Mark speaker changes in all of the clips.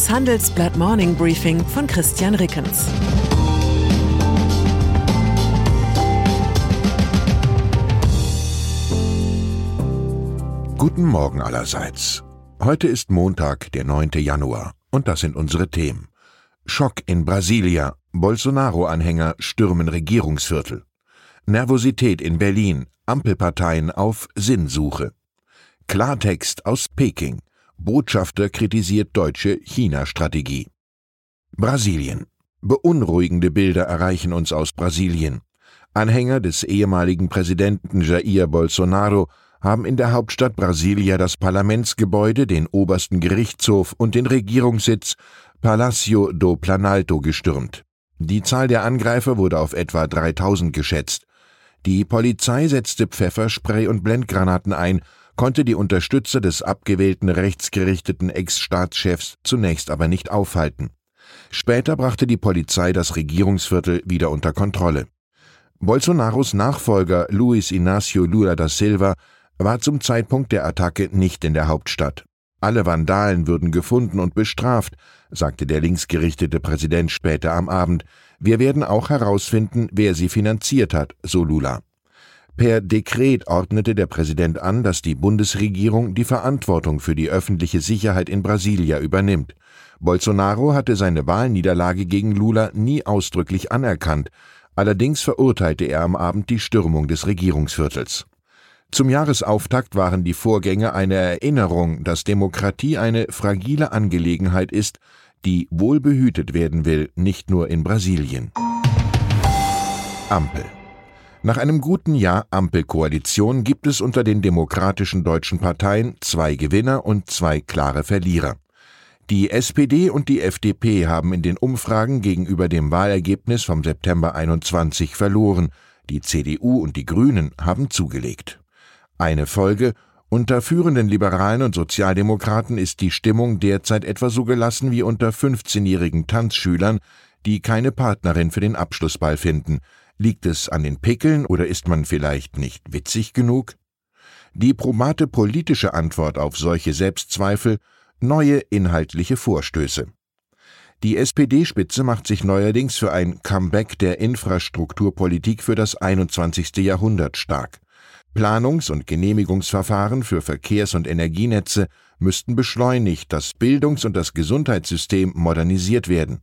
Speaker 1: Das Handelsblatt Morning Briefing von Christian Rickens.
Speaker 2: Guten Morgen allerseits. Heute ist Montag, der 9. Januar, und das sind unsere Themen. Schock in Brasilia. Bolsonaro-Anhänger stürmen Regierungsviertel. Nervosität in Berlin. Ampelparteien auf Sinnsuche. Klartext aus Peking. Botschafter kritisiert deutsche China-Strategie. Brasilien. Beunruhigende Bilder erreichen uns aus Brasilien. Anhänger des ehemaligen Präsidenten Jair Bolsonaro haben in der Hauptstadt Brasilia das Parlamentsgebäude, den obersten Gerichtshof und den Regierungssitz Palacio do Planalto gestürmt. Die Zahl der Angreifer wurde auf etwa 3000 geschätzt. Die Polizei setzte Pfefferspray und Blendgranaten ein konnte die Unterstützer des abgewählten rechtsgerichteten Ex-Staatschefs zunächst aber nicht aufhalten. Später brachte die Polizei das Regierungsviertel wieder unter Kontrolle. Bolsonaros Nachfolger Luis Inácio Lula da Silva war zum Zeitpunkt der Attacke nicht in der Hauptstadt. Alle Vandalen würden gefunden und bestraft, sagte der linksgerichtete Präsident später am Abend. Wir werden auch herausfinden, wer sie finanziert hat, so Lula. Per Dekret ordnete der Präsident an, dass die Bundesregierung die Verantwortung für die öffentliche Sicherheit in Brasilia übernimmt. Bolsonaro hatte seine Wahlniederlage gegen Lula nie ausdrücklich anerkannt, allerdings verurteilte er am Abend die Stürmung des Regierungsviertels. Zum Jahresauftakt waren die Vorgänge eine Erinnerung, dass Demokratie eine fragile Angelegenheit ist, die wohlbehütet werden will, nicht nur in Brasilien. Ampel nach einem guten Jahr Ampelkoalition gibt es unter den demokratischen deutschen Parteien zwei Gewinner und zwei klare Verlierer. Die SPD und die FDP haben in den Umfragen gegenüber dem Wahlergebnis vom September 21 verloren. Die CDU und die Grünen haben zugelegt. Eine Folge unter führenden Liberalen und Sozialdemokraten ist die Stimmung derzeit etwa so gelassen wie unter 15-jährigen Tanzschülern, die keine Partnerin für den Abschlussball finden. Liegt es an den Pickeln oder ist man vielleicht nicht witzig genug? Die probate politische Antwort auf solche Selbstzweifel neue inhaltliche Vorstöße. Die SPD-Spitze macht sich neuerdings für ein Comeback der Infrastrukturpolitik für das 21. Jahrhundert stark. Planungs- und Genehmigungsverfahren für Verkehrs- und Energienetze müssten beschleunigt, das Bildungs- und das Gesundheitssystem modernisiert werden.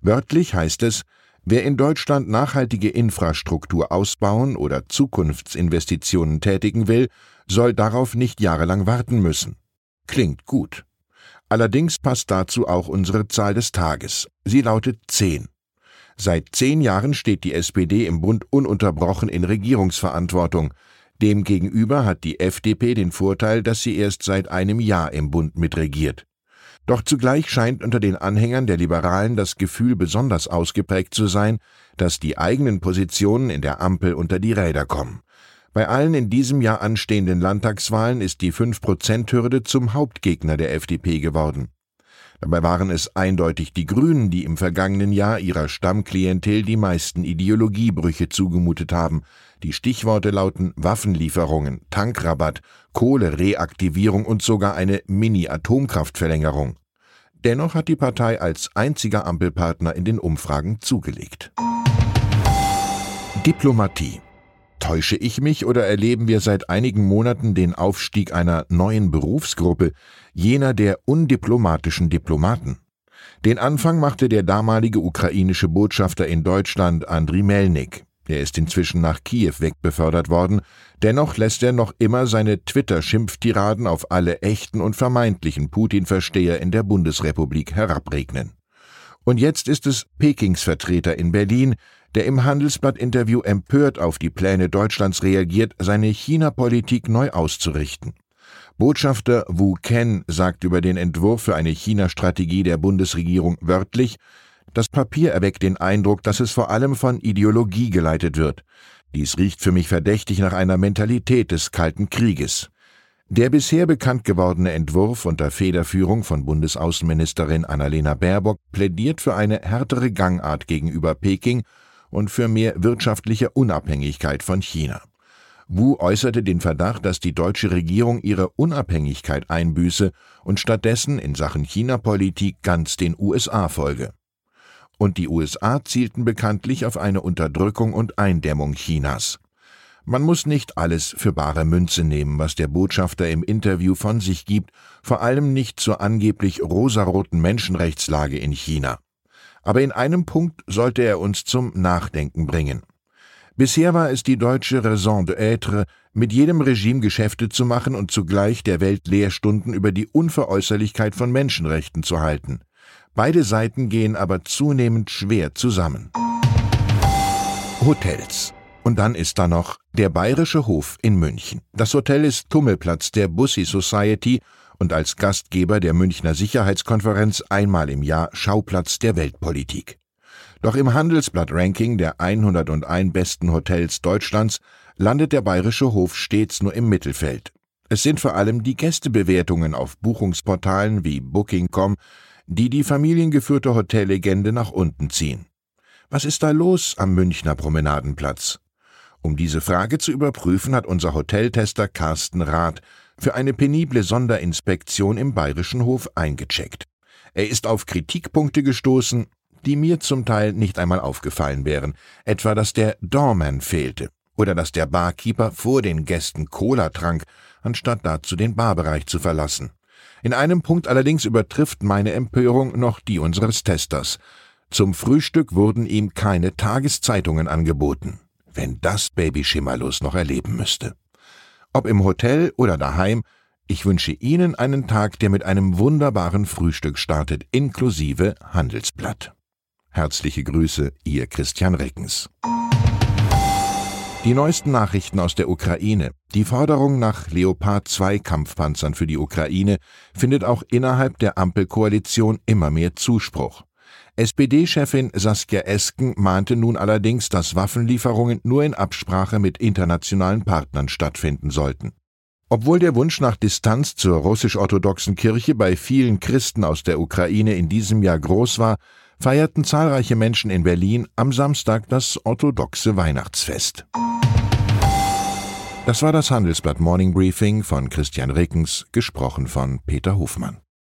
Speaker 2: Wörtlich heißt es, Wer in Deutschland nachhaltige Infrastruktur ausbauen oder Zukunftsinvestitionen tätigen will, soll darauf nicht jahrelang warten müssen. Klingt gut. Allerdings passt dazu auch unsere Zahl des Tages. Sie lautet 10. Seit zehn Jahren steht die SPD im Bund ununterbrochen in Regierungsverantwortung. Demgegenüber hat die FDP den Vorteil, dass sie erst seit einem Jahr im Bund mitregiert. Doch zugleich scheint unter den Anhängern der Liberalen das Gefühl besonders ausgeprägt zu sein, dass die eigenen Positionen in der Ampel unter die Räder kommen. Bei allen in diesem Jahr anstehenden Landtagswahlen ist die 5-Prozent-Hürde zum Hauptgegner der FDP geworden. Dabei waren es eindeutig die Grünen, die im vergangenen Jahr ihrer Stammklientel die meisten Ideologiebrüche zugemutet haben. Die Stichworte lauten Waffenlieferungen, Tankrabatt, Kohlereaktivierung und sogar eine Mini-Atomkraftverlängerung. Dennoch hat die Partei als einziger Ampelpartner in den Umfragen zugelegt. Diplomatie. Täusche ich mich oder erleben wir seit einigen Monaten den Aufstieg einer neuen Berufsgruppe, jener der undiplomatischen Diplomaten? Den Anfang machte der damalige ukrainische Botschafter in Deutschland Andriy Melnik. Er ist inzwischen nach Kiew wegbefördert worden, dennoch lässt er noch immer seine Twitter-Schimpftiraden auf alle echten und vermeintlichen Putin-Versteher in der Bundesrepublik herabregnen. Und jetzt ist es Pekings Vertreter in Berlin, der im Handelsblatt-Interview empört auf die Pläne Deutschlands reagiert, seine China-Politik neu auszurichten. Botschafter Wu Ken sagt über den Entwurf für eine China-Strategie der Bundesregierung wörtlich, das Papier erweckt den Eindruck, dass es vor allem von Ideologie geleitet wird. Dies riecht für mich verdächtig nach einer Mentalität des Kalten Krieges. Der bisher bekannt gewordene Entwurf unter Federführung von Bundesaußenministerin Annalena Baerbock plädiert für eine härtere Gangart gegenüber Peking und für mehr wirtschaftliche Unabhängigkeit von China. Wu äußerte den Verdacht, dass die deutsche Regierung ihre Unabhängigkeit einbüße und stattdessen in Sachen China-Politik ganz den USA folge. Und die USA zielten bekanntlich auf eine Unterdrückung und Eindämmung Chinas. Man muss nicht alles für bare Münze nehmen, was der Botschafter im Interview von sich gibt, vor allem nicht zur angeblich rosaroten Menschenrechtslage in China. Aber in einem Punkt sollte er uns zum Nachdenken bringen. Bisher war es die deutsche Raison d'être, mit jedem Regime Geschäfte zu machen und zugleich der Welt Lehrstunden über die Unveräußerlichkeit von Menschenrechten zu halten. Beide Seiten gehen aber zunehmend schwer zusammen. Hotels. Und dann ist da noch der Bayerische Hof in München. Das Hotel ist Tummelplatz der Bussi Society und als Gastgeber der Münchner Sicherheitskonferenz einmal im Jahr Schauplatz der Weltpolitik. Doch im Handelsblatt-Ranking der 101 besten Hotels Deutschlands landet der Bayerische Hof stets nur im Mittelfeld. Es sind vor allem die Gästebewertungen auf Buchungsportalen wie Booking.com, die die familiengeführte Hotellegende nach unten ziehen. Was ist da los am Münchner Promenadenplatz? Um diese Frage zu überprüfen, hat unser Hoteltester Carsten Rath für eine penible Sonderinspektion im Bayerischen Hof eingecheckt. Er ist auf Kritikpunkte gestoßen, die mir zum Teil nicht einmal aufgefallen wären, etwa dass der Doorman fehlte oder dass der Barkeeper vor den Gästen Cola trank, anstatt dazu den Barbereich zu verlassen. In einem Punkt allerdings übertrifft meine Empörung noch die unseres Testers. Zum Frühstück wurden ihm keine Tageszeitungen angeboten. Wenn das Baby Schimmerlos noch erleben müsste. Ob im Hotel oder daheim, ich wünsche Ihnen einen Tag, der mit einem wunderbaren Frühstück startet, inklusive Handelsblatt. Herzliche Grüße, Ihr Christian Reckens. Die neuesten Nachrichten aus der Ukraine. Die Forderung nach Leopard 2 Kampfpanzern für die Ukraine findet auch innerhalb der Ampelkoalition immer mehr Zuspruch. SPD-Chefin Saskia Esken mahnte nun allerdings, dass Waffenlieferungen nur in Absprache mit internationalen Partnern stattfinden sollten. Obwohl der Wunsch nach Distanz zur russisch-orthodoxen Kirche bei vielen Christen aus der Ukraine in diesem Jahr groß war, feierten zahlreiche Menschen in Berlin am Samstag das orthodoxe Weihnachtsfest. Das war das Handelsblatt Morning Briefing von Christian Rickens, gesprochen von Peter Hofmann.